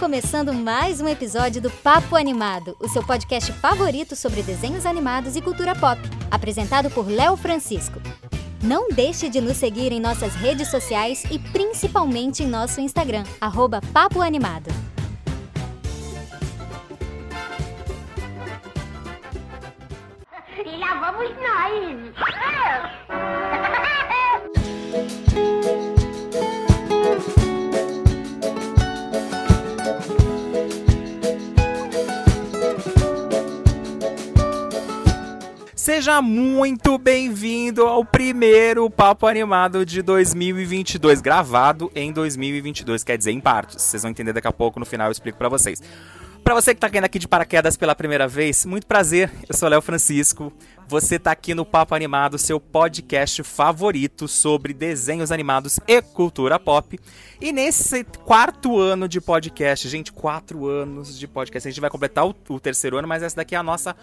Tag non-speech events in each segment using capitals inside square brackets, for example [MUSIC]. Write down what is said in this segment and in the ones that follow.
começando mais um episódio do Papo Animado, o seu podcast favorito sobre desenhos animados e cultura pop, apresentado por Léo Francisco. Não deixe de nos seguir em nossas redes sociais e principalmente em nosso Instagram, arroba Papo Animado. E lá vamos nós! Seja muito bem-vindo ao primeiro Papo Animado de 2022, gravado em 2022, quer dizer, em partes. Vocês vão entender daqui a pouco, no final eu explico pra vocês. Pra você que tá caindo aqui de paraquedas pela primeira vez, muito prazer, eu sou Léo Francisco. Você tá aqui no Papo Animado, seu podcast favorito sobre desenhos animados e cultura pop. E nesse quarto ano de podcast, gente, quatro anos de podcast. A gente vai completar o, o terceiro ano, mas essa daqui é a nossa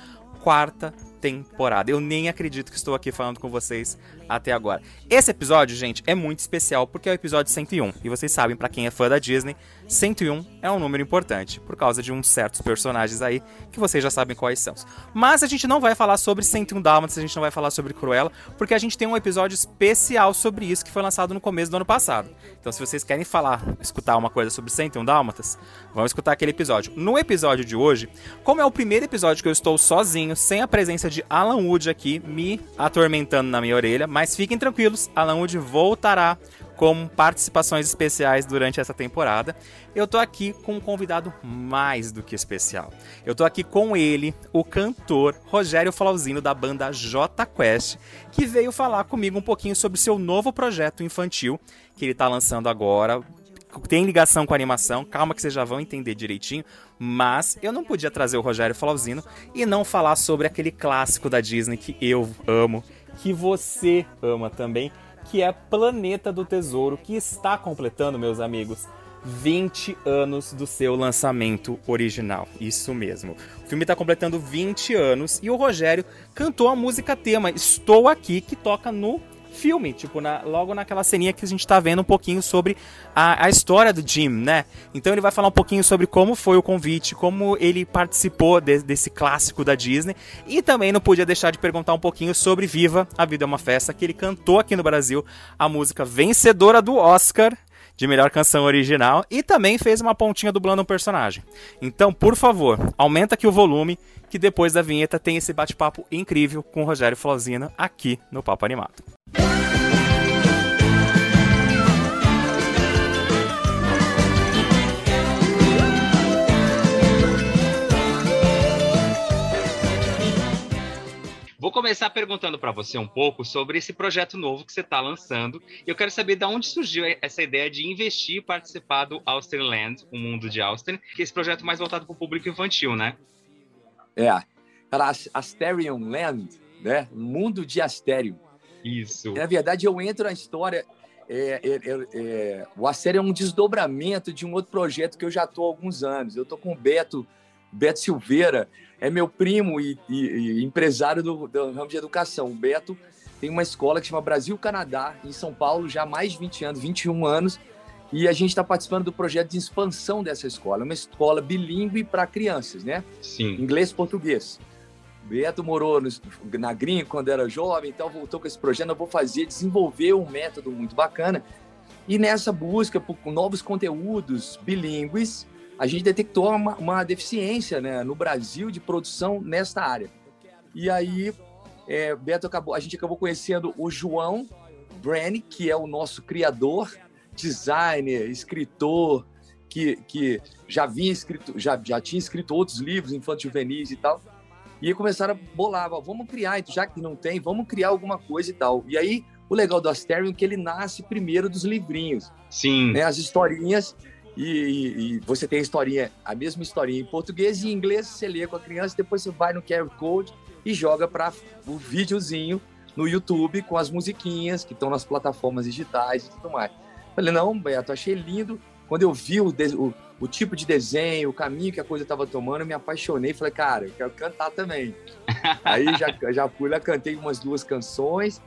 quarta temporada. Eu nem acredito que estou aqui falando com vocês até agora. Esse episódio, gente, é muito especial porque é o episódio 101. E vocês sabem, para quem é fã da Disney, 101 é um número importante por causa de uns certos personagens aí que vocês já sabem quais são. Mas a gente não vai falar sobre 101 Dálmatas, a gente não vai falar sobre Cruella, porque a gente tem um episódio especial sobre isso que foi lançado no começo do ano passado. Então, se vocês querem falar, escutar uma coisa sobre 101 Dálmatas, vão escutar aquele episódio. No episódio de hoje, como é o primeiro episódio que eu estou sozinho, sem a presença de Alan Wood aqui me atormentando na minha orelha, mas fiquem tranquilos, Alan Wood voltará com participações especiais durante essa temporada. Eu tô aqui com um convidado mais do que especial. Eu tô aqui com ele, o cantor Rogério Flauzino da banda J Quest, que veio falar comigo um pouquinho sobre seu novo projeto infantil que ele tá lançando agora, tem ligação com a animação, calma que vocês já vão entender direitinho, mas eu não podia trazer o Rogério Flauzino e não falar sobre aquele clássico da Disney que eu amo, que você ama também, que é Planeta do Tesouro, que está completando, meus amigos, 20 anos do seu lançamento original. Isso mesmo. O filme está completando 20 anos e o Rogério cantou a música tema Estou Aqui, que toca no filme, tipo, na, logo naquela ceninha que a gente tá vendo um pouquinho sobre a, a, história do Jim, né? Então ele vai falar um pouquinho sobre como foi o convite, como ele participou de, desse clássico da Disney e também não podia deixar de perguntar um pouquinho sobre Viva, a Vida é uma Festa, que ele cantou aqui no Brasil, a música vencedora do Oscar de melhor canção original e também fez uma pontinha dublando um personagem. Então, por favor, aumenta aqui o volume que depois da vinheta tem esse bate-papo incrível com o Rogério Flauzina aqui no Papo Animado. Vou começar perguntando para você um pouco sobre esse projeto novo que você está lançando. Eu quero saber de onde surgiu essa ideia de investir e participar do Austerland, o mundo de Austen, que é esse projeto mais voltado para o público infantil, né? É, para Asterion Land, né? Mundo de Asterion. Isso. Na verdade, eu entro na história. É, é, é, é o Asterion é um desdobramento de um outro projeto que eu já estou há alguns anos. Eu estou com o Beto, Beto Silveira, é meu primo e, e, e empresário do, do, ramo de educação. O Beto tem uma escola que chama Brasil Canadá, em São Paulo, já há mais de 20 anos, 21 anos, e a gente está participando do projeto de expansão dessa escola. É uma escola bilíngue para crianças, né? Sim. Inglês português. Beto morou no, na Green quando era jovem, então voltou com esse projeto. Eu vou fazer, desenvolver um método muito bacana. E nessa busca por novos conteúdos bilíngues, a gente detectou uma, uma deficiência né, no Brasil de produção nesta área. E aí, é, Beto acabou, a gente acabou conhecendo o João Brenny, que é o nosso criador, designer, escritor, que, que já, vinha escrito, já, já tinha escrito outros livros infantil juvenis e tal. E aí começaram a bolar, vamos criar, então, já que não tem, vamos criar alguma coisa e tal. E aí, o legal do Asterion é que ele nasce primeiro dos livrinhos. Sim. Né, as historinhas e, e, você tem a historinha, a mesma historinha em português e em inglês, você lê com a criança, depois você vai no QR Code e joga para o videozinho no YouTube com as musiquinhas que estão nas plataformas digitais e tudo mais. Falei, não, Beto, achei lindo. Quando eu vi o, o, o tipo de desenho, o caminho que a coisa estava tomando, eu me apaixonei. Falei, cara, eu quero cantar também. [LAUGHS] Aí já, já fui lá, cantei umas duas canções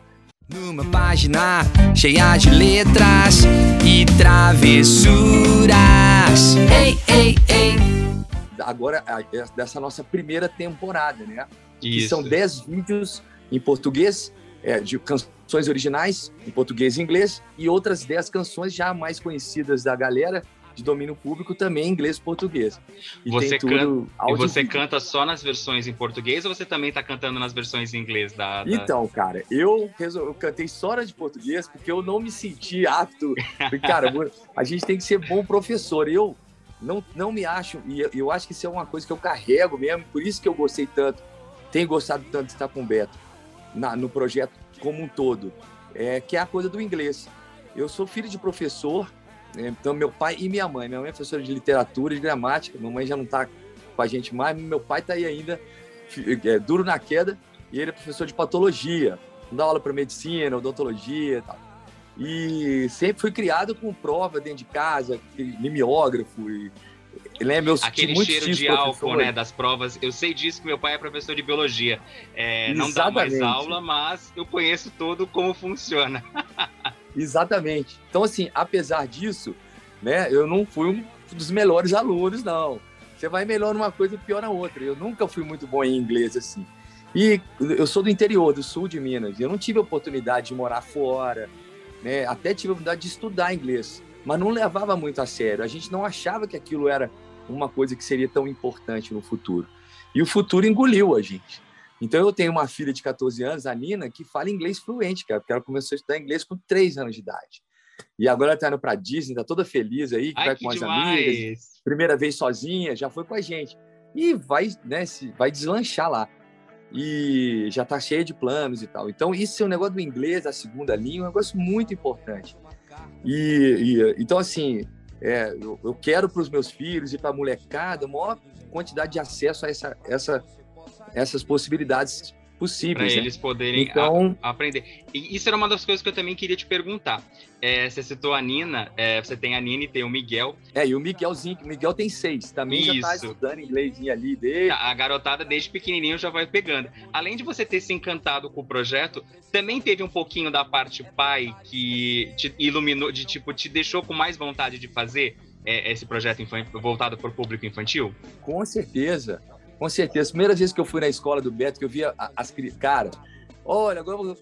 numa página cheia de letras e travessuras. Ei, ei, ei. Agora, é dessa nossa primeira temporada, né? Que Isso. são 10 vídeos em português, é, de canções originais, em português e inglês, e outras 10 canções já mais conhecidas da galera, de domínio público, também em inglês e português. E Você tudo E você canta só nas versões em português ou você também tá cantando nas versões em inglês da. da- Então, cara, eu, resol- eu cantei só na de português porque eu não me senti apto. Cara, a gente tem que ser bom professor. Eu não, não me acho, e eu, eu acho que isso é uma coisa que eu carrego mesmo, por isso que eu gostei tanto, tenho gostado tanto de estar com o Beto na- no projeto como um todo, é, que é a coisa do inglês. Eu sou filho de professor, então meu pai e minha mãe. Minha mãe é professora de literatura e de gramática, minha mãe já não está com a gente mais, meu pai está aí ainda, é, duro na queda, e ele é professor de patologia, dá aula para medicina, odontologia e tal. E sempre fui criado com prova dentro de casa, mimeógrafo e né, meus Aquele cheiro de álcool, né, das provas. Eu sei disso que meu pai é professor de biologia. É, não dá mais aula, mas eu conheço todo como funciona. [LAUGHS] Exatamente. Então, assim, apesar disso, né, eu não fui um dos melhores alunos, não. Você vai melhor numa coisa e pior na outra. Eu nunca fui muito bom em inglês, assim. E eu sou do interior, do sul de Minas. Eu não tive a oportunidade de morar fora, né? Até tive a oportunidade de estudar inglês, mas não levava muito a sério. A gente não achava que aquilo era uma coisa que seria tão importante no futuro. E o futuro engoliu a gente. Então eu tenho uma filha de 14 anos, a Nina, que fala inglês fluente, cara, porque ela começou a estudar inglês com 3 anos de idade. E agora ela tá indo pra Disney, tá toda feliz aí, que Ai, vai que com as amigas, demais! primeira vez sozinha, já foi com a gente. E vai, né, se, vai deslanchar lá. E já tá cheia de planos e tal. Então, isso é um negócio do inglês, a segunda língua, é um negócio muito importante. E, e, então, assim, é, eu, eu quero para os meus filhos e para a molecada a maior quantidade de acesso a essa, essa, essas possibilidades Para possíveis. né? eles poderem a- Então, aprender. E isso era uma das coisas que eu também queria te perguntar. É, você citou a Nina, é, você tem a Nina e tem o Miguel. é, e o Miguelzinho, o Miguel tem seis, também já tá Isso. estudando inglês ali dele. A garotada desde pequenininho já vai pegando. Além de você ter se encantado com o projeto, também teve um pouquinho da parte pai que te iluminou, de tipo, te deixou com mais vontade de fazer é, esse projeto voltado para o público infantil? Com certeza, com certeza. Primeira vez que eu fui na escola do Beto, que eu via as crianças. Cara, olha, agora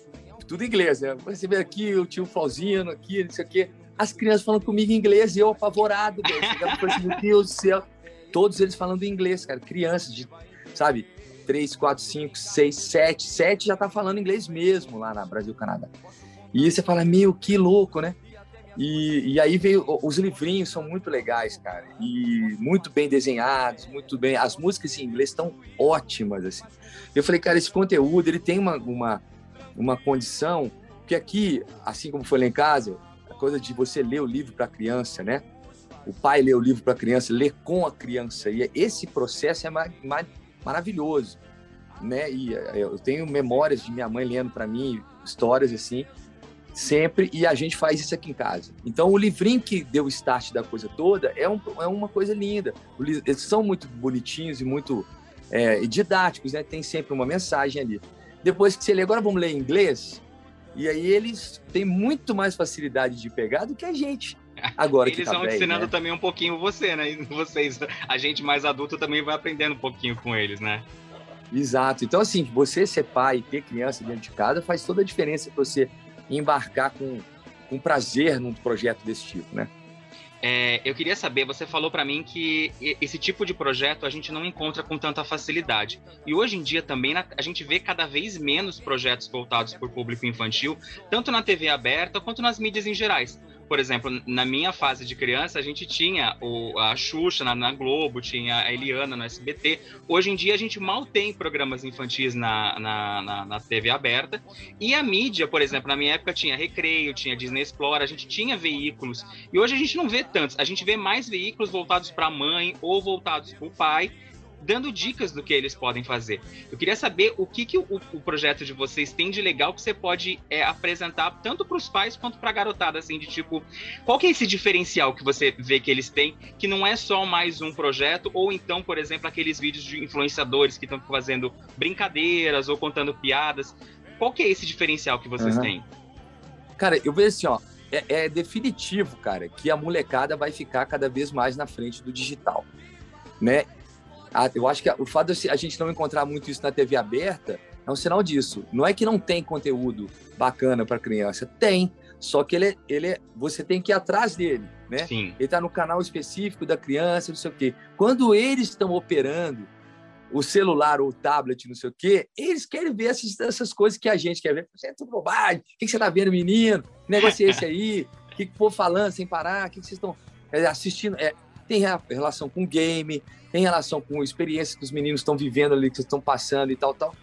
tudo inglês, né? Você vê aqui o tio Flauzino, aqui, não sei o quê. As crianças falando comigo em inglês e eu apavorado, velho. Assim, meu Deus do céu. Todos eles falando inglês, cara. Crianças de, sabe, 3, 4, 5, 6, 7. 7 já tá falando inglês mesmo lá na Brasil, Canadá. E você fala, meu, que louco, né? E, e aí veio os livrinhos são muito legais, cara, e muito bem desenhados, muito bem. As músicas em inglês estão ótimas assim. Eu falei, cara, esse conteúdo ele tem uma uma, uma condição que aqui, assim como foi lá em casa, a coisa de você ler o livro para a criança, né? O pai lê o livro para a criança, ler com a criança e esse processo é ma- ma- maravilhoso, né? E eh, eu tenho memórias de minha mãe lendo para mim histórias assim sempre e a gente faz isso aqui em casa. Então, o livrinho que deu o start da coisa toda é, um- é uma coisa linda. Eles são muito bonitinhos e muito é, didáticos, né? Tem sempre uma mensagem ali. Depois que você lê, agora vamos ler em inglês, e aí eles têm muito mais facilidade de pegar do que a gente. Agora Eles tá vão velho, ensinando né? também um pouquinho você, né? Vocês, a gente mais adulto também vai aprendendo um pouquinho com eles, né? Exato. Então, assim, você ser pai e ter criança dentro de casa faz toda a diferença para você embarcar com, com prazer num projeto desse tipo, né? É, eu queria saber, você falou para mim que esse tipo de projeto a gente não encontra com tanta facilidade. E hoje em dia também a gente vê cada vez menos projetos voltados para o público infantil, tanto na TV aberta quanto nas mídias em gerais. Por exemplo, na minha fase de criança, a gente tinha o, a Xuxa na, na Globo, tinha a Eliana no SBT. Hoje em dia, a gente mal tem programas infantis na, na, na, na TV aberta. E a mídia, por exemplo, na minha época tinha Recreio, tinha Disney Explora, a gente tinha veículos. E hoje a gente não vê tantos. A gente vê mais veículos voltados para a mãe ou voltados para o pai, dando dicas do que eles podem fazer. Eu queria saber o que, que o, o projeto de vocês tem de legal que você pode é, apresentar tanto para os pais quanto para a garotada, assim, de tipo, qual que é esse diferencial que você vê que eles têm, que não é só mais um projeto, ou então, por exemplo, aqueles vídeos de influenciadores que estão fazendo brincadeiras ou contando piadas. Qual que é esse diferencial que vocês Aham. têm? Cara, eu vejo assim, ó, é, é definitivo, cara, que a molecada vai ficar cada vez mais na frente do digital, né? Ah, eu acho que o fato de a gente não encontrar muito isso na TV aberta é um sinal disso. Não é que não tem conteúdo bacana para criança, tem. Só que ele, é, ele é, você tem que ir atrás dele, né? Sim. Ele está no canal específico da criança, não sei o quê. Quando eles estão operando o celular ou o tablet, não sei o quê, eles querem ver essas, essas coisas que a gente quer ver. Você é tudo bobagem. O que, que você está vendo, menino? Que negócio é esse aí? [LAUGHS] O que, povo falando sem parar? O que, que vocês estão assistindo? É, tem relação com game, tem relação com a experiência que os meninos estão vivendo ali, que estão passando e tal, tal.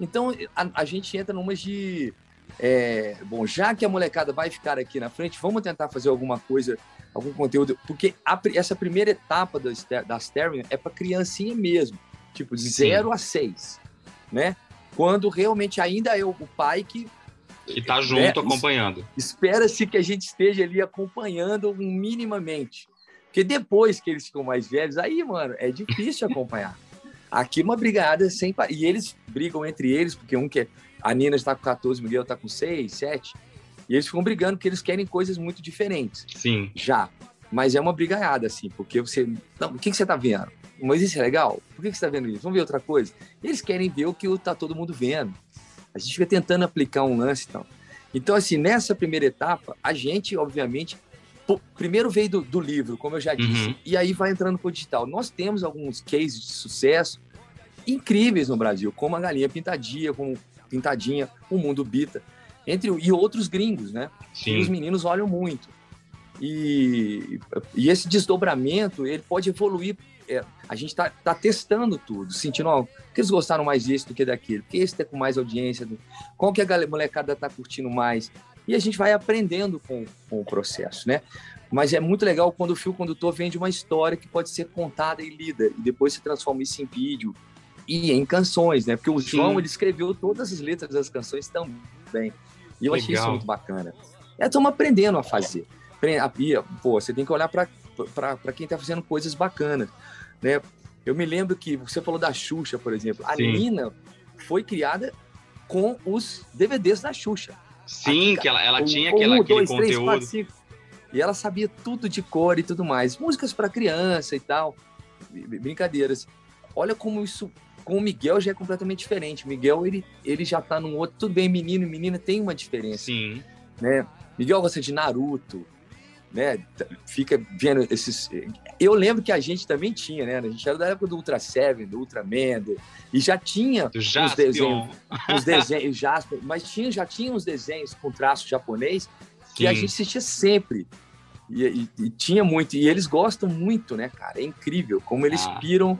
Então, a, a gente entra numas de... É, bom, já que a molecada vai ficar aqui na frente, vamos tentar fazer alguma coisa, algum conteúdo, porque a, essa primeira etapa da, da Sterling é para criancinha mesmo, tipo, de 0 a 6, né? Quando realmente ainda é o, o pai que que está junto é, acompanhando. Espera-se que a gente esteja ali acompanhando minimamente. Porque depois que eles ficam mais velhos, aí, mano, é difícil acompanhar. Aqui uma brigada sem. E eles brigam entre eles, porque um quer. A Nina está com 14, o Miguel está com 6, 7. E eles ficam brigando porque eles querem coisas muito diferentes. Sim. Já. Mas é uma brigaiada, assim, porque você. Não, o que, que você está vendo? Mas isso é legal? Por que, que você está vendo isso? Vamos ver outra coisa? Eles querem ver o que está todo mundo vendo. A gente fica tentando aplicar um lance e tal. Então, assim, nessa primeira etapa, a gente, obviamente, primeiro veio do, do, livro, como eu já disse, uhum. e aí vai entrando para o digital. Nós temos alguns cases de sucesso incríveis no Brasil, como a Galinha Pintadinha, como Pintadinha, o Mundo Bita, entre e outros gringos, né? Sim. E os meninos olham muito. E, e esse desdobramento, ele pode evoluir. É, a gente está tá testando tudo, sentindo, ó, que eles gostaram mais disso do que daquilo, que esse está com mais audiência, qual que a molecada está curtindo mais, e a gente vai aprendendo com, com o processo, né? Mas é muito legal quando o fio condutor vem de uma história que pode ser contada e lida, e depois se transforma isso em vídeo e em canções, né? Porque o Sim. João, ele escreveu todas as letras das canções também. E eu legal. achei isso muito bacana. É, estamos aprendendo a fazer. Pô, você tem que olhar para quem está fazendo coisas bacanas, né? Eu me lembro que você falou da Xuxa, por exemplo. A Sim. Nina foi criada com os DVDs da Xuxa. Sim, que ela, ela um, tinha aquela, um, aquele dois, conteúdo. Três, quatro, cinco. E ela sabia tudo de cor e tudo mais. Músicas para criança e tal. Brincadeiras. Olha como isso. Com o Miguel já é completamente diferente. O Miguel, ele, ele já tá num outro. Tudo bem, menino e menina tem uma diferença. Sim. Né? Miguel gosta de Naruto, né? Fica vendo esses. Eu lembro que a gente também tinha, né? A gente era da época do Ultra Seven, do Ultraman, do... e já tinha os desenhos, os desenhos Jasper, mas tinha, já tinha uns desenhos com traço japonês que Sim. a gente assistia sempre. E, e, e, tinha muito, e eles gostam muito, né, cara? É incrível como eles ah. piram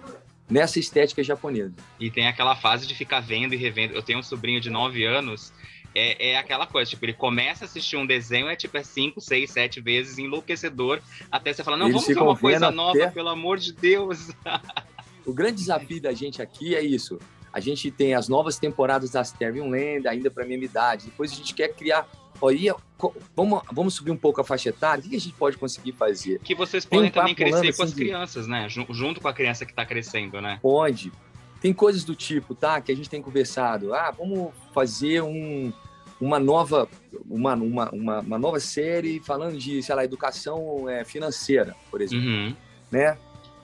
nessa estética japonesa. E tem aquela fase de ficar vendo e revendo. Eu tenho um sobrinho de 9 anos é, é aquela coisa, tipo, ele começa a assistir um desenho, é tipo, é cinco, seis, sete vezes enlouquecedor, até você fala, não, Eles vamos ver uma coisa nova, até... pelo amor de Deus. [LAUGHS] o grande desafio da gente aqui é isso. A gente tem as novas temporadas da Sterling Land, ainda para minha idade. Depois a gente quer criar. Olha, vamos, vamos subir um pouco a faixa etária? O que a gente pode conseguir fazer? Que vocês podem um também crescer com as assim, crianças, né? Junto com a criança que está crescendo, né? Pode. Tem coisas do tipo, tá? Que a gente tem conversado. Ah, vamos fazer um, uma nova, uma, uma, uma, uma, nova série falando de, sei lá, educação é, financeira, por exemplo. Uhum. Né?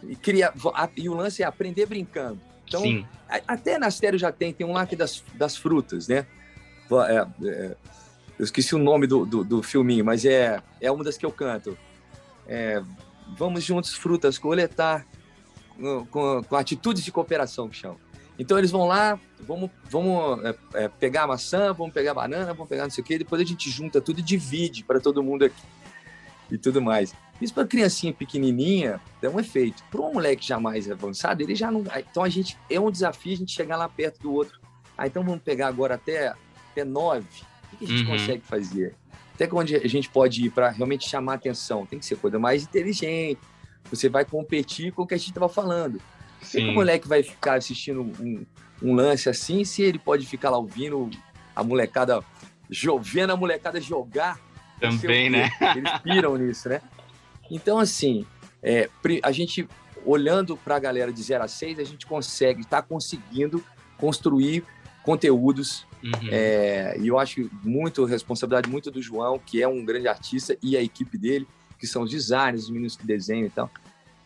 E, cria, e o lance é aprender brincando. Então, Sim. até na série já tem, tem um lá que das, das frutas, né? É, é, eu esqueci o nome do, do, do, filminho, mas é, é uma das que eu canto. É, vamos juntos, frutas, coletar, com, com, com atitudes de cooperação, que chama. Então eles vão lá, vamos, vamos é, é, pegar a maçã, vamos pegar a banana, vamos pegar não sei o quê, depois a gente junta tudo e divide para todo mundo aqui e tudo mais. Isso para criancinha pequenininha dá um efeito. Para um moleque já mais avançado, ele já não. Então a gente é um desafio a gente chegar lá perto do outro. Ah, então vamos pegar agora até até nove. O que a gente uhum. consegue fazer? Até onde a gente pode ir para realmente chamar atenção? Tem que ser coisa mais inteligente. Você vai competir com o que a gente estava falando. Por que o moleque vai ficar assistindo um, um, lance assim se ele pode ficar lá ouvindo a molecada, vendo a molecada jogar? Também, né? [LAUGHS] Eles piram nisso, né? Então, assim, é, a gente, olhando para a galera de 0 a 6, a gente consegue, está conseguindo construir conteúdos Uhum. É, e eu acho muito responsabilidade muito do João, que é um grande artista, e a equipe dele, que são os designers, os meninos que desenham e tal.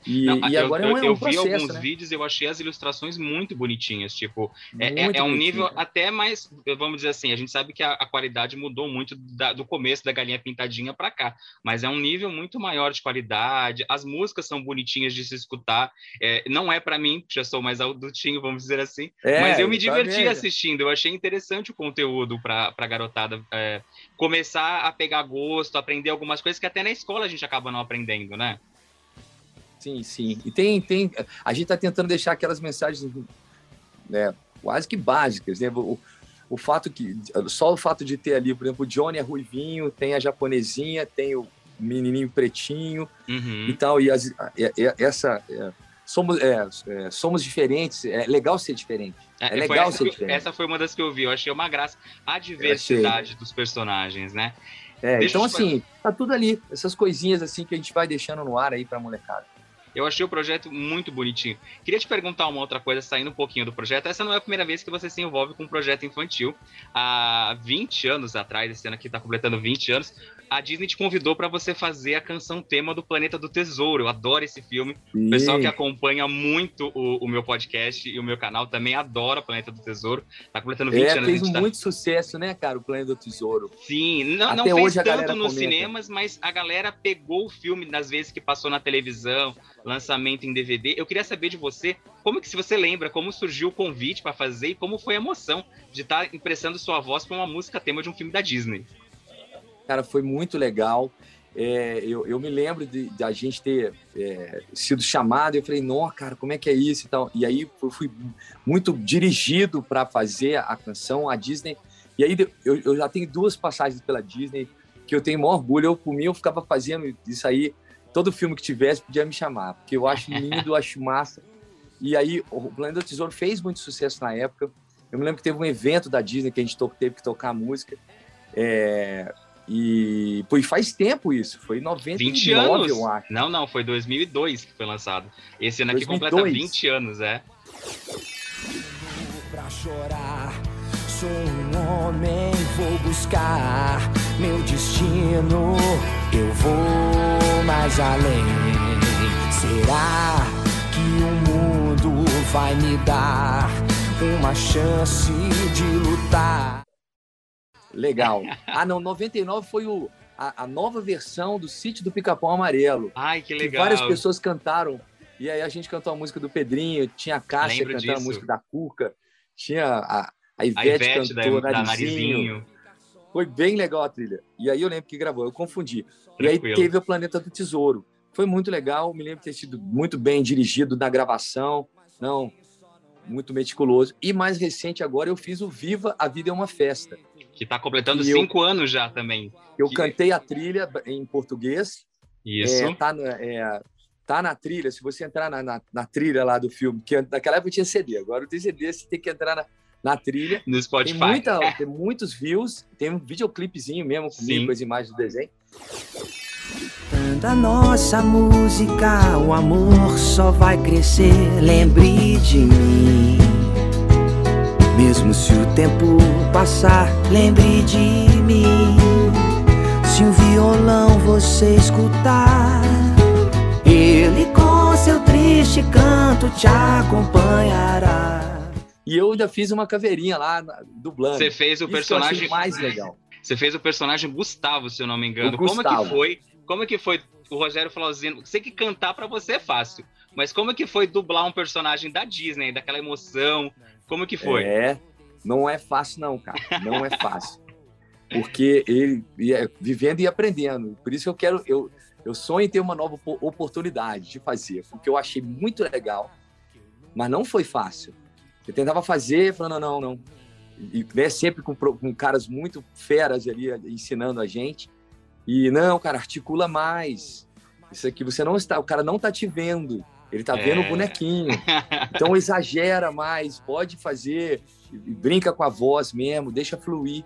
E, Não, e eu- agora eu, é um, é um eu vi processo, alguns né? vídeos e eu achei as ilustrações muito bonitinhas. Tipo, é, é- Muito é um bonitinho, nível cara. até mais, vamos dizer assim, a gente sabe que a, a qualidade mudou muito da- do começo da galinha pintadinha para cá, mas é um nível muito maior de qualidade. As músicas são bonitinhas de se escutar. É, não é para mim, que já sou mais adultinho, vamos dizer assim, É, mas eu me diverti assistindo. Eu achei interessante o conteúdo para a garotada é, começar a pegar gosto, aprender algumas coisas que até na escola a gente acaba não aprendendo, né? Sim, sim. E tem, tem. A gente está tentando deixar aquelas mensagens né, quase que básicas, né? O, o fato que. Só o fato de ter ali, por exemplo, o Johnny é ruivinho, tem a japonesinha, tem o menininho pretinho Uhum. e tal. E as- é- é- essa. é, somos, é, é, somos diferentes, é legal ser diferente. É foi legal ser que- diferente. essa foi uma das que eu vi. Eu achei uma graça. A diversidade dos personagens, né? É, então, assim, tá tudo ali. Essas coisinhas assim que a gente vai deixando no ar aí pra molecada. Eu achei o projeto muito bonitinho. Queria te perguntar uma outra coisa, saindo um pouquinho do projeto. Essa não é a primeira vez que você se envolve com um projeto infantil. Há 20 anos atrás, esse ano aqui está completando 20 anos, a Disney te convidou para você fazer a canção tema do Planeta do Tesouro. Eu adoro esse filme. O pessoal que acompanha muito o, o meu podcast e o meu canal também adora Planeta do Tesouro. Tá completando 20 É, anos. fez tá- muito sucesso, né, cara? O Planeta do Tesouro. Sim, não, não Até fez hoje tanto nos comenta. cinemas, mas a galera pegou o filme nas vezes que passou na televisão, lançamento em DVD. Eu queria saber de você, como que se você lembra, como surgiu o convite para fazer e como foi a emoção de estar emprestando sua voz para uma música tema de um filme da Disney. Cara, foi muito legal. É, eu, eu me lembro de, de a gente ter é, sido chamado. Eu falei, não, cara, como é que é isso e tal. E aí eu fui muito dirigido para fazer a canção, a Disney. E aí eu, eu já tenho duas passagens pela Disney que eu tenho maior orgulho. Eu, por mim, eu ficava fazendo isso aí. Todo filme que tivesse podia me chamar, porque eu acho lindo, eu acho massa. E aí o Planeta do Tesouro fez muito sucesso na época. Eu me lembro que teve um evento da Disney que a gente to- teve que tocar a música. É, e pô, e faz tempo isso, foi em 99, 20 anos. eu acho. Não, não, foi 2002 que foi lançado. Esse ano aqui 2002. completa 20 anos, é. pra chorar. Sou um homem, vou buscar meu destino. Eu vou mais além. Será que o mundo vai me dar uma chance de lutar? Legal. Ah, não, 99 foi o, a, a nova versão do Sítio do Pica-Pau Amarelo. Ai, que Que legal. várias pessoas cantaram. E aí a gente cantou a música do Pedrinho, tinha a Cássia Lembro cantando a disso. música da Cuca, tinha a, a A Ivete, Ivete da, cantou da Narizinho. Foi bem legal a trilha. E aí eu lembro que gravou, eu confundi. E aí Tranquilo. teve o Planeta do Tesouro. Foi muito legal, me lembro de ter sido muito bem dirigido na gravação, não, muito meticuloso. E mais recente agora eu fiz o Viva, a Vida é uma Festa. Que tá completando E eu- cinco anos já também. Eu Que- cantei a trilha em português, Isso. é, tá, na, é, tá na trilha, se você entrar na, na, na trilha lá do filme, que naquela época tinha CD, agora tem CD, você tem que entrar na, na trilha. no Spotify. Tem, muita, tem muitos views, tem um videoclipezinho mesmo comigo, Sim. com as imagens do desenho. Da nossa música, o amor só vai crescer. Lembre de mim. Mesmo se o tempo passar, lembre de mim. Se um violão você escutar, ele com seu triste canto te acompanhará. E eu ainda fiz uma caveirinha lá, dublando. Você fez o Isso personagem mais legal. Você fez o personagem Gustavo, se eu não me engano. O Como é que foi? Como é que foi o Rogério Flauzino? Sei que cantar pra você é fácil, mas como é que foi dublar um personagem da Disney, daquela emoção? Como que foi? É, não é fácil não, cara. Não é fácil. Porque ele ia vivendo e aprendendo. Por isso que eu quero, eu, eu sonho em ter uma nova opo- oportunidade de fazer, porque eu achei muito legal, mas não foi fácil. Eu tentava fazer, falando, não, não, não. E né, sempre com, com caras muito feras ali ensinando a gente. E não, cara, articula mais. Isso aqui você não está, o cara não tá te vendo. Ele tá vendo É. o bonequinho. [LAUGHS] Então exagera mais, pode fazer, e brinca com a voz mesmo, deixa fluir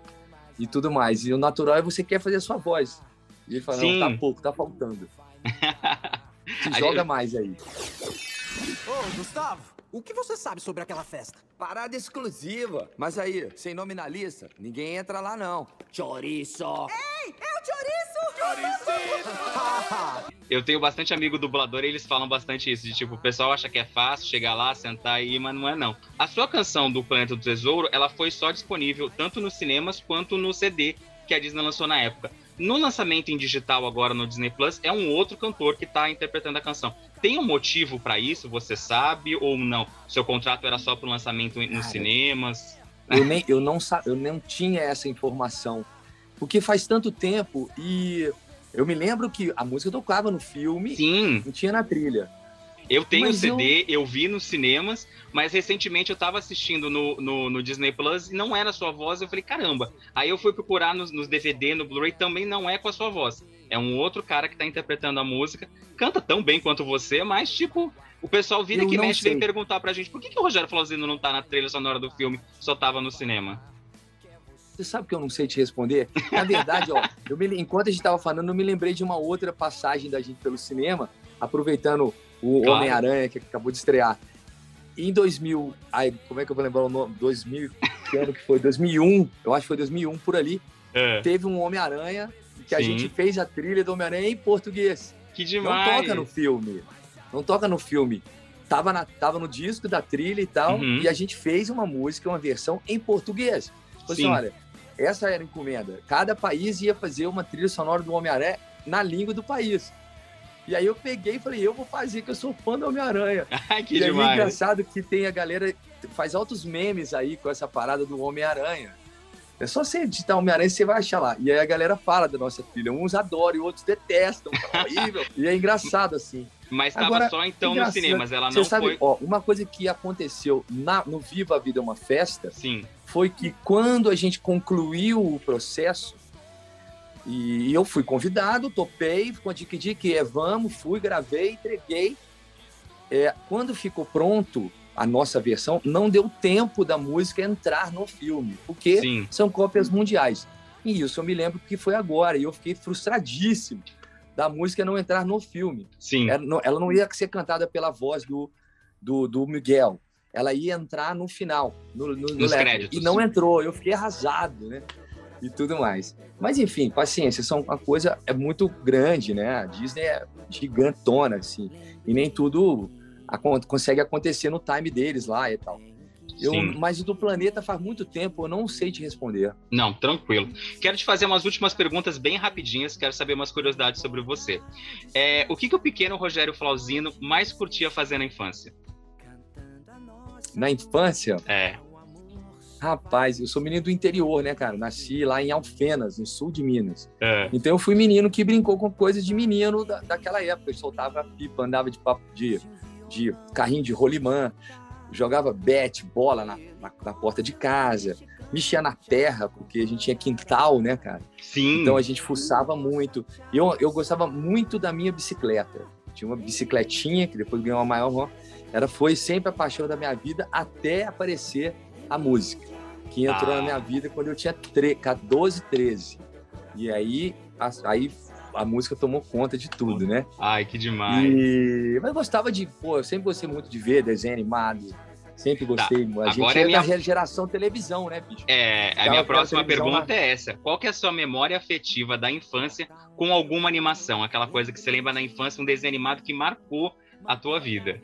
e tudo mais. E o natural é você quer fazer a sua voz. E ele fala, Sim. não, tá pouco, tá faltando. [LAUGHS] Se joga mais aí. Ô, Gustavo, O que você sabe sobre aquela festa? Parada exclusiva. Mas aí, sem nome na lista, ninguém entra lá não. Chouriço! Eu tenho bastante amigo dublador e eles falam bastante isso, de tipo, o pessoal acha que é fácil chegar lá, sentar e ir, mas não é não. A sua canção do Planeta do Tesouro, ela foi só disponível tanto nos cinemas quanto no CD que a Disney lançou na época. No lançamento em digital agora no Disney Plus, é um outro cantor que tá interpretando a canção. Tem um motivo pra isso, você sabe ou não? Seu contrato era só pro lançamento nos Cara, cinemas? Eu, nem, eu, não, eu não tinha essa informação. Porque faz tanto tempo e eu me lembro que a música tocava no filme Sim, não tinha na trilha. Eu tenho o Mas eu- CD, eu... vi nos cinemas, mas recentemente eu tava assistindo no, no, no Disney Plus e não era a sua voz, eu falei, caramba. Aí eu fui procurar nos, nos DVD, no Blu-ray, também não é com a sua voz. É um outro cara que tá interpretando a música, canta tão bem quanto você, mas tipo, o pessoal vira Eu que mexe vem sei. perguntar pra gente por que, que o Rogério Flauzino não tá na trilha sonora do filme, só tava no cinema. Você sabe que eu não sei te responder? Na verdade, ó, me- enquanto a gente estava falando, eu me lembrei de uma outra passagem da gente pelo cinema, aproveitando o Claro. Homem-Aranha que acabou de estrear. Em 2000, ai, como é que eu vou lembrar o nome? 2000, que ano que foi? 2001, eu acho que foi 2001 por ali. É, Teve um Homem-Aranha que a Sim. gente fez a trilha do Homem-Aranha em português. que Não demais. toca no filme. Não toca no filme. Tava, na, tava no disco da trilha e tal, Uhum. e a gente fez uma música, uma versão em português. Falei assim, Sim. olha, essa era a encomenda. Cada país ia fazer uma trilha sonora do Homem-Aranha na língua do país. E aí eu peguei e falei, eu vou fazer, que eu sou fã do Homem-Aranha. [LAUGHS] Que E é demais. engraçado que tem a galera, faz altos memes aí com essa parada do Homem-Aranha. É só você digitar Homem-Aranha você vai achar lá. E aí a galera fala da nossa trilha. Uns adoram e outros detestam. Tá horrível. [LAUGHS] e é engraçado, assim. Mas tava Agora, só então nos cinemas, ela não sabe, foi. ó, uma coisa que aconteceu na- no Viva a Vida é uma Festa Sim, foi que quando a gente concluiu o processo, e eu fui convidado, topei, com a Dick Dick, é, vamos, fui, gravei, entreguei. É, quando ficou pronto a nossa versão, não deu tempo da música entrar no filme, porque sim. são cópias mundiais. E isso eu me lembro que foi agora, e eu fiquei frustradíssimo da música não entrar no filme. Sim, Ela não, ela não ia ser cantada pela voz do, do, do Miguel. Ela ia entrar no final, no, no, no Nos level. créditos. E não entrou. Eu fiquei arrasado, né? E tudo mais. Mas enfim, paciência. São uma coisa é muito grande, né? A Disney é gigantona, assim. E nem tudo consegue acontecer no time deles lá e tal. Eu, mas o do planeta faz muito tempo, eu não sei te responder. Não, tranquilo. Quero te fazer umas últimas perguntas bem rapidinhas, quero saber umas curiosidades sobre você. É, o que, que o pequeno Rogério Flauzino mais curtia fazer na infância? Na infância, É, rapaz, eu sou menino do interior, né, cara? Nasci lá em Alfenas, no sul de Minas. é, Então eu fui menino que brincou com coisas de menino da, daquela época. Eu soltava pipa, andava de, papo, de, de carrinho de rolimã, jogava bete, bola na, na, na porta de casa, mexia na terra, porque a gente tinha quintal, né, cara? sim. Então a gente fuçava muito. E eu, eu gostava muito da minha bicicleta. Tinha uma bicicletinha, que depois ganhou uma maior. Era, foi sempre a paixão da minha vida até aparecer a música, que entrou Ah. na minha vida quando eu tinha tre 12, 13. E aí a, aí a música tomou conta de tudo, né? Ai, que demais. E... Mas eu gostava de. Pô, eu sempre gostei muito de ver desenho animado. Sempre gostei. a agora gente é é minha- da geração televisão, né, bicho? É, a Ficava minha pela próxima pergunta é essa. Qual que é a sua memória afetiva da infância com alguma animação? Aquela coisa que você lembra na infância, um desenho animado que marcou a tua vida.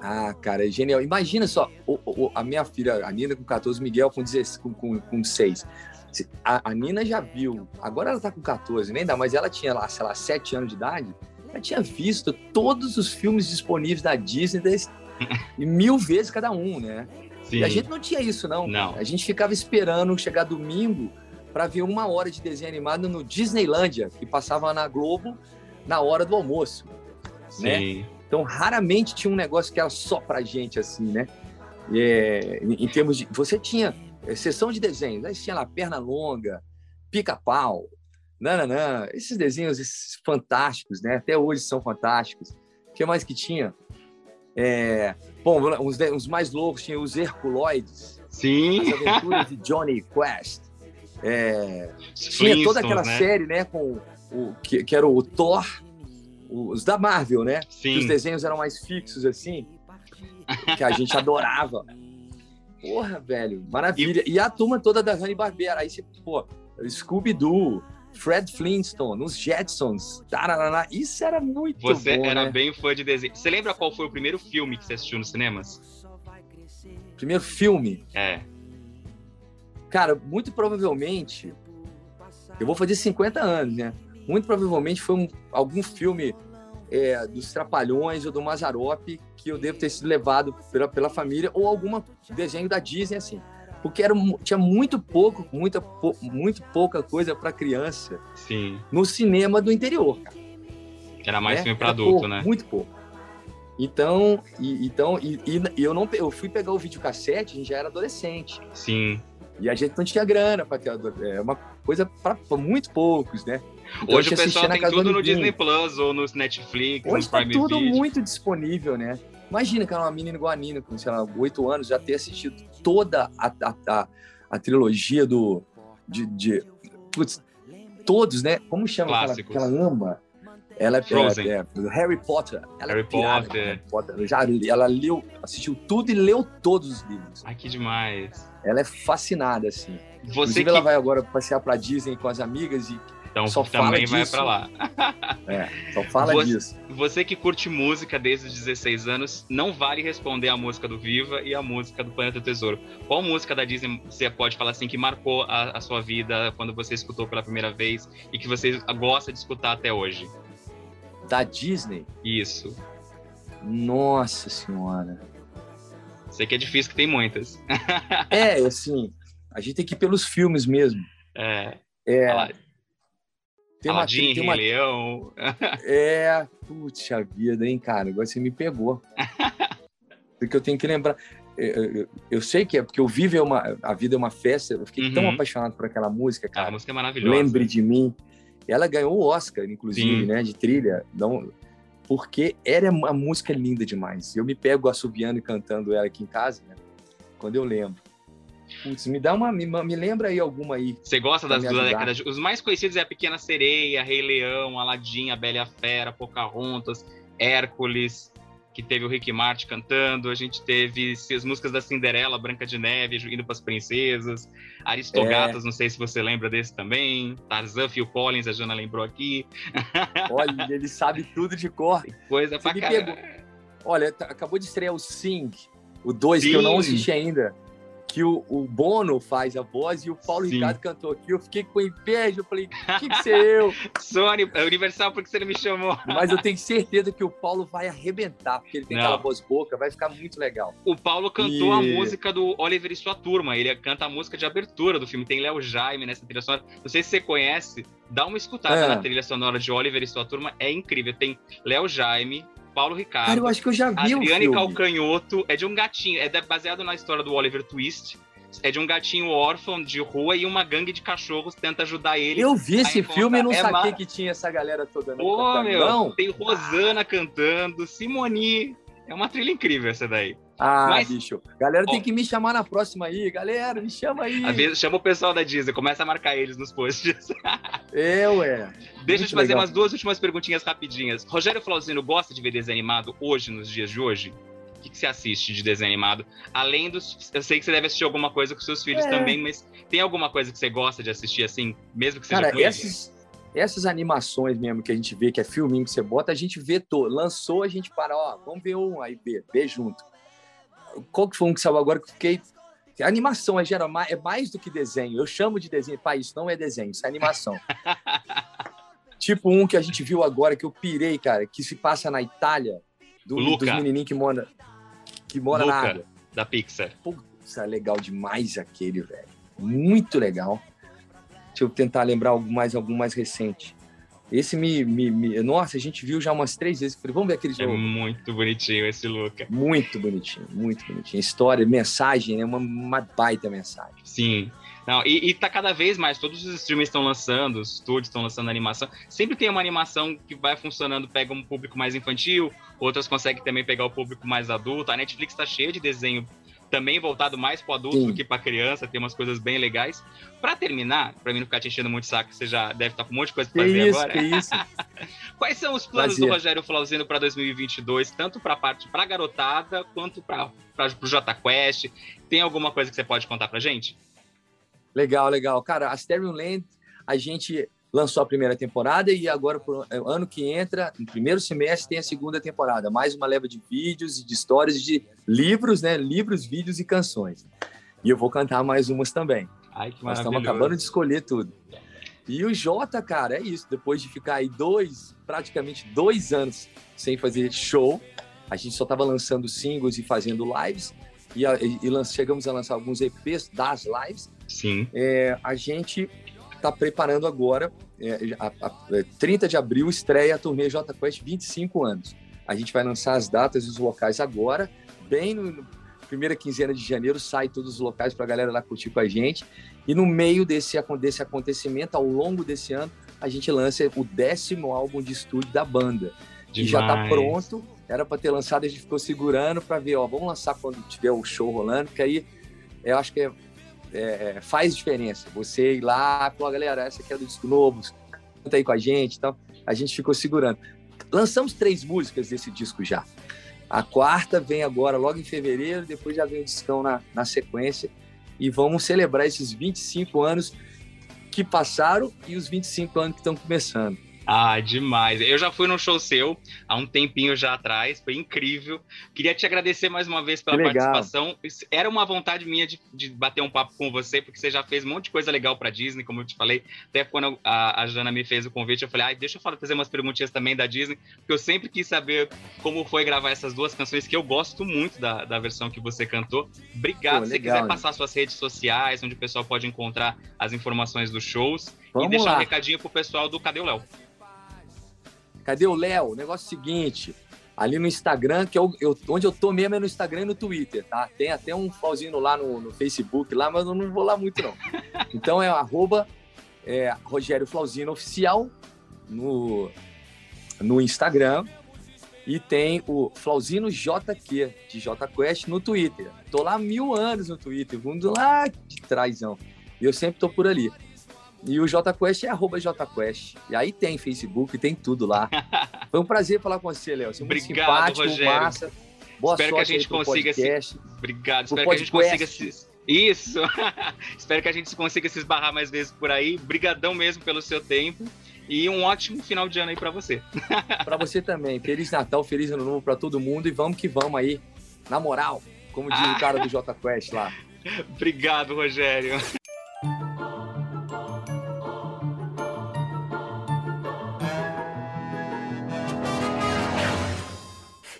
Ah, cara, é genial. Imagina só, o- o- a minha filha, a Nina com 14, o Miguel com, 16, com, com, com 6. Se- A, a Nina já viu, agora ela tá com 14, nem dá, mas ela tinha lá, sei lá, 7 anos de idade. Ela tinha visto todos os filmes disponíveis da Disney des- e mil vezes cada um, né? Sim. E a gente não tinha isso, não. Não. A gente ficava esperando chegar domingo para ver uma hora de desenho animado no Disneylândia, que passava na Globo na hora do almoço. né? Então, raramente tinha um negócio que era só pra gente, assim, né? É, em, termos de. Você tinha é, sessão de desenhos, aí tinha lá Perna Longa, Pica-Pau, nananã, esses desenhos esses fantásticos, né? Até hoje são fantásticos. O que mais que tinha? É, bom, os mais loucos tinham os Herculoides, Sim. as aventuras de Johnny Quest. É, tinha toda aquela né? série, né? Com o que, que era o Thor, os da Marvel, né? que os Sim. desenhos eram mais fixos assim. que a gente adorava. Porra, velho, maravilha. E, e a turma toda da Hanna-Barbera. Aí você, pô, Scooby-Doo, Fred Flintstone, os Jetsons, tarará, isso era muito Você bom, era né? bem fã de desenho. Você lembra qual foi o primeiro filme que você assistiu nos cinemas? Primeiro filme, É. cara, muito provavelmente, eu vou fazer 50 anos, né? Muito provavelmente foi um- algum filme é, dos Trapalhões ou do Mazarop que eu devo ter sido levado pela, pela família ou algum desenho da Disney, assim. Porque era, tinha muito pouco, muita, pou- muito pouca coisa para criança Sim. no cinema do interior, cara. Era mais né? filme pra Era adulto, pouco, né? Muito pouco. Então, e, então e, e eu não, eu fui pegar o videocassete, a gente já era adolescente. Sim. E a gente não tinha grana para ter é uma coisa para muito poucos, né? Então, Hoje o pessoal tem tudo no. Disney Plus ou no Netflix, Hoje no tá Prime tudo Video. muito disponível, né? Imagina que era uma menina igual a Nina, com, sei lá, oito anos, já ter assistido toda a, a, a, a trilogia do. De, de- putz, todos, né? Como chama aquela, Clássicos. aquela ama? Ela é, é, é Harry Potter. Ela Harry é pirada Potter. com Harry Potter. Já, ela leu, assistiu tudo e leu todos os livros. Ai, que demais. Ela é fascinada, assim. Você Inclusive, que ela vai agora passear pra Disney com as amigas e então só também vai pra lá. [LAUGHS] só fala Você- disso. Você que curte música desde os 16 anos, não vale responder a música do Viva e a música do Planeta Tesouro. Qual música da Disney você pode falar assim que marcou a, a sua vida quando você escutou pela primeira vez e que você gosta de escutar até hoje? Da Disney, Isso. nossa senhora. Sei que é difícil que tem muitas. É, assim, a gente tem que ir pelos filmes mesmo. É, É, Tem uma, Aladdin, tem uma, Leão. [LAUGHS] é, putz, a vida, hein, cara, agora você me pegou. [LAUGHS] Porque eu tenho que lembrar, eu, eu- eu sei que é porque o Vive é uma, a vida é uma festa, eu fiquei tão Uhum. apaixonado por aquela música, A cara. música é maravilhosa. Lembre de mim. Ela ganhou o Oscar, inclusive, Sim. né, de trilha, não, porque era uma música linda demais. Eu me pego assobiando e cantando ela aqui em casa, né, quando eu lembro. Putz, me dá uma, me, me lembra aí alguma aí. Você gosta das me da ajudar. década de... Os mais conhecidos é a Pequena Sereia, Rei Leão, Aladdin, a Bela a Fera, Pocahontas, Hércules, que teve o Rick Martin cantando. A gente teve as músicas da Cinderela, Branca de Neve, indo para as princesas. Aristogatas, não sei se você lembra desse também. Tarzan, Phil Collins, a Jana lembrou aqui. [LAUGHS] Olha, ele sabe tudo de cor. Coisa Você pra caramba. Olha, tá- acabou de estrear o Sing, o 2, que eu não assisti ainda. Que o, o Bono faz a voz e o Paulo Sim. Ricardo cantou aqui. Eu fiquei com inveja. Eu falei, tinha que ser eu. [LAUGHS] Sony, é Universal, porque você não me chamou? Mas eu tenho certeza que o Paulo vai arrebentar, porque ele tem Não. aquela voz boca, vai ficar muito legal. O Paulo cantou E- a música do Oliver e sua turma. Ele canta a música de abertura do filme. Tem Léo Jaime nessa trilha sonora. Não sei se você conhece, dá uma escutada É. na trilha sonora de Oliver e sua turma. É incrível. Tem Léo Jaime, Paulo Ricardo, Cara, eu acho que eu já vi o Adriane filme. Calcanhoto. É de um gatinho. É baseado na história do Oliver Twist. É de um gatinho órfão de rua e uma gangue de cachorros tenta ajudar ele. Eu vi esse Aí filme e não é sabia ma- que tinha essa galera toda. Não, Pô, cantando. meu, não. tem Rosana cantando, Simoni. É uma trilha incrível essa daí. Ah, Mas- bicho. Galera tem que me chamar na próxima aí. Galera, me chama aí. Às vezes chama o pessoal da Disney, começa a marcar eles nos posts. [LAUGHS] É, ué. Deixa eu te fazer legal. umas duas últimas perguntinhas rapidinhas. Rogério Flauzino gosta de ver desenho animado hoje, nos dias de hoje? O que, que você assiste de desenho animado? Além dos. Eu sei que você deve assistir alguma coisa com seus filhos É. também, mas tem alguma coisa que você gosta de assistir assim, mesmo que seja Cara, essas, essas animações mesmo que a gente vê, que é filminho que você bota, a gente vê todo. Lançou, a gente para, ó, vamos ver um, aí vê, vê junto. Qual que foi um que saiu agora que eu fiquei. A animação é, gera mais, é mais do que desenho. Eu chamo de desenho. Pai, isso não é desenho, isso é animação. [LAUGHS] tipo um que a gente viu agora, que eu pirei, cara, que se passa na Itália, do, dos menininhos que mora, que mora na Luca. água. Da Pixar. Putz, é legal demais aquele, velho. Muito legal. Deixa eu tentar lembrar algo mais, algum mais recente. Esse me, me, me- Nossa, a gente viu já umas três vezes. Falei, vamos ver aquele É jogo. muito bonitinho esse Luca. Muito bonitinho, muito bonitinho. História, mensagem, né? Uma, uma baita mensagem. Sim. Não, e, e tá cada vez mais, todos os streamers estão lançando, os estúdios estão lançando animação. Sempre tem uma animação que vai funcionando, pega um público mais infantil, outras conseguem também pegar o público mais adulto. A Netflix tá cheia de desenho também voltado mais pro adulto Sim. do que pra criança, tem umas coisas bem legais. Pra terminar, pra mim não ficar te enchendo muito saco, você já deve estar com um monte de coisa Que fazer isso, agora. que isso. [LAUGHS] Quais são os planos Prazer. do Rogério Flauzino para 2022, tanto para a parte para garotada quanto para o J Quest? Tem alguma coisa que você pode contar pra gente? Legal, legal. Cara, a Stereo Land, a gente lançou a primeira temporada e agora, pro ano que entra, no primeiro semestre, tem a segunda temporada. Mais uma leva de vídeos e de histórias, de livros, né? Livros, vídeos e canções. E eu vou cantar mais umas também. Ai, que Nós estamos acabando de escolher tudo. E o Jota, cara, é isso. Depois de ficar aí dois, praticamente dois anos sem fazer show, a gente só estava lançando singles e fazendo lives. E, e- e chegamos a lançar alguns EPs das lives. Sim. É, a gente está preparando agora, é, a, a- é, 30 de abril estreia a turnê J Quest 25 anos. A gente vai lançar as datas e os locais agora, bem no, no primeira quinzena de janeiro, sai todos os locais para a galera lá curtir com a gente. E no meio desse, desse acontecimento, ao longo desse ano, a gente lança o décimo álbum de estúdio da banda. que já está Demais. pronto. Era para ter lançado, a gente ficou segurando para ver, ó, vamos lançar quando tiver o show rolando, que aí eu acho que é- é, faz diferença. Você ir lá, falar, galera, essa aqui é do disco novo, canta aí com a gente e tal. A gente ficou segurando. Lançamos três músicas desse disco já. A quarta vem agora, logo em fevereiro, depois já vem o discão na, na sequência. E vamos celebrar esses 25 anos que passaram e os 25 anos que estão começando. Ah, demais. Eu já fui num show seu há um tempinho já atrás, foi incrível. Queria te agradecer mais uma vez pela participação. Era uma vontade minha de, de bater um papo com você, porque você já fez um monte de coisa legal pra Disney, como eu te falei. Até quando a, a Jana me fez o convite, eu falei, ai, deixa eu fazer umas perguntinhas também da Disney, porque eu sempre quis saber como foi gravar essas duas canções, que eu gosto muito da, da versão que você cantou. Obrigado. Pô, Se você legal, quiser né? passar suas redes sociais, onde o pessoal pode encontrar as informações dos shows. e Vamos deixar um lá. recadinho pro pessoal do Cadê o Léo? Cadê o Léo? Negócio é seguinte, ali no Instagram, que eu, eu- onde eu tô mesmo é no Instagram e no Twitter, tá? Tem até um pauzinho lá no, no Facebook, lá, mas eu não vou lá muito, não. Então é arroba é, Rogério Flauzino Oficial no, no Instagram e tem o Flauzino JQ, de J Quest, no Twitter. Tô lá mil anos no Twitter, mundo lá de trásão. E eu sempre tô por ali. E o JQuest é arroba JQuest. E aí tem Facebook, tem tudo lá. [LAUGHS] Foi um prazer falar com você, Léo. Você é muito Obrigado, simpático, Rogério. massa. Boa Espero que a sorte gente consiga se- podcast. Obrigado. Pro Espero que a gente consiga podcast. se... Isso. [LAUGHS] Espero que a gente consiga se esbarrar mais vezes por aí. Brigadão mesmo pelo seu tempo. E um ótimo final de ano aí pra você. [LAUGHS] Pra você também. Feliz Natal, feliz Ano Novo pra todo mundo. E vamos que vamos aí. Na moral, como diz Ah. o cara do JQuest lá. Obrigado, Rogério.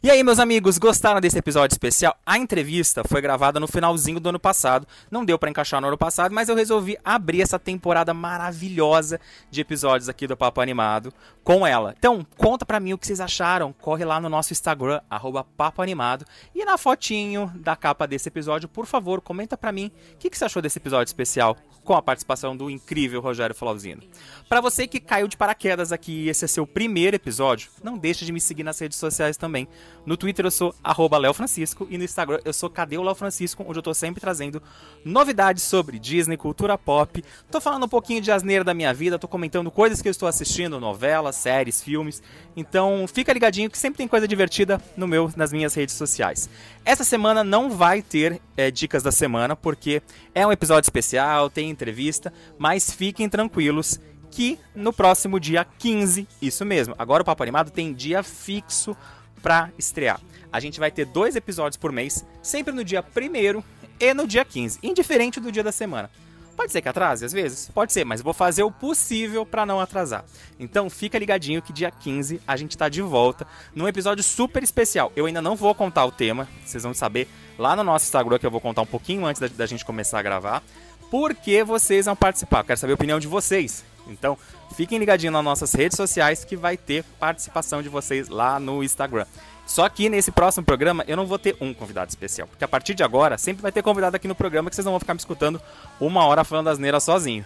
E aí, meus amigos, gostaram desse episódio especial? A entrevista foi gravada no finalzinho do ano passado. Não deu pra encaixar no ano passado, mas eu resolvi abrir essa temporada maravilhosa de episódios aqui do Papo Animado com ela. Então, conta pra mim o que vocês acharam. Corre lá no nosso Instagram, arroba Papo Animado. E na fotinho da capa desse episódio, por favor, comenta pra mim o que, que você achou desse episódio especial com a participação do incrível Rogério Flauzino. Pra você que caiu de paraquedas aqui e esse é seu primeiro episódio, não deixe de me seguir nas redes sociais também. No Twitter eu sou arroba Léo Francisco e no Instagram eu sou Cadê o Léo Francisco, onde eu tô sempre trazendo novidades sobre Disney, cultura pop. Tô falando um pouquinho de asneira da minha vida, tô comentando coisas que eu estou assistindo, novelas, séries, filmes. Então fica ligadinho que sempre tem coisa divertida no meu, nas minhas redes sociais. Essa semana não vai ter é, dicas da semana, porque é um episódio especial, tem entrevista, mas fiquem tranquilos que no próximo dia 15, isso mesmo, agora o Papo Animado tem dia fixo pra estrear. A gente vai ter dois episódios por mês, sempre no dia 1 e no dia 15, indiferente do dia da semana. Pode ser que atrase às vezes? Pode ser, mas vou fazer o possível para não atrasar. Então fica ligadinho que dia 15 a gente tá de volta num episódio super especial. Eu ainda não vou contar o tema, vocês vão saber lá no nosso Instagram que eu vou contar um pouquinho antes da, da gente começar a gravar. Porque vocês vão participar. Quero saber a opinião de vocês. Então, fiquem ligadinhos nas nossas redes sociais que vai ter participação de vocês lá no Instagram. Só que nesse próximo programa eu não vou ter um convidado especial, porque a partir de agora sempre vai ter convidado aqui no programa que vocês não vão ficar me escutando uma hora falando asneira sozinho.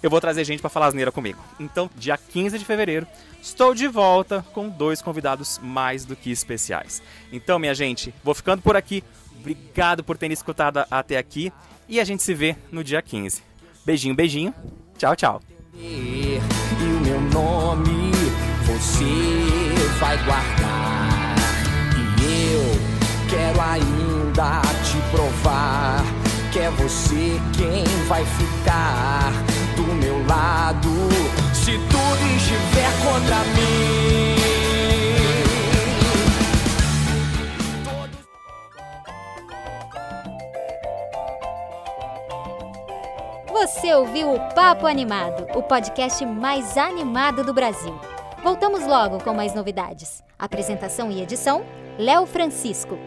Eu vou trazer gente para falar asneira comigo. Então, dia 15 de fevereiro, estou de volta com dois convidados mais do que especiais. Então, minha gente, vou ficando por aqui. Obrigado por terem escutado até aqui e a gente se vê no dia 15. Beijinho, beijinho. Tchau, tchau. E o meu nome você vai guardar. E eu quero ainda te provar que é você quem vai ficar do meu lado se tudo estiver contra mim. Você ouviu o Papo Animado, o podcast mais animado do Brasil. Voltamos logo com mais novidades. Apresentação e edição: Léo Francisco.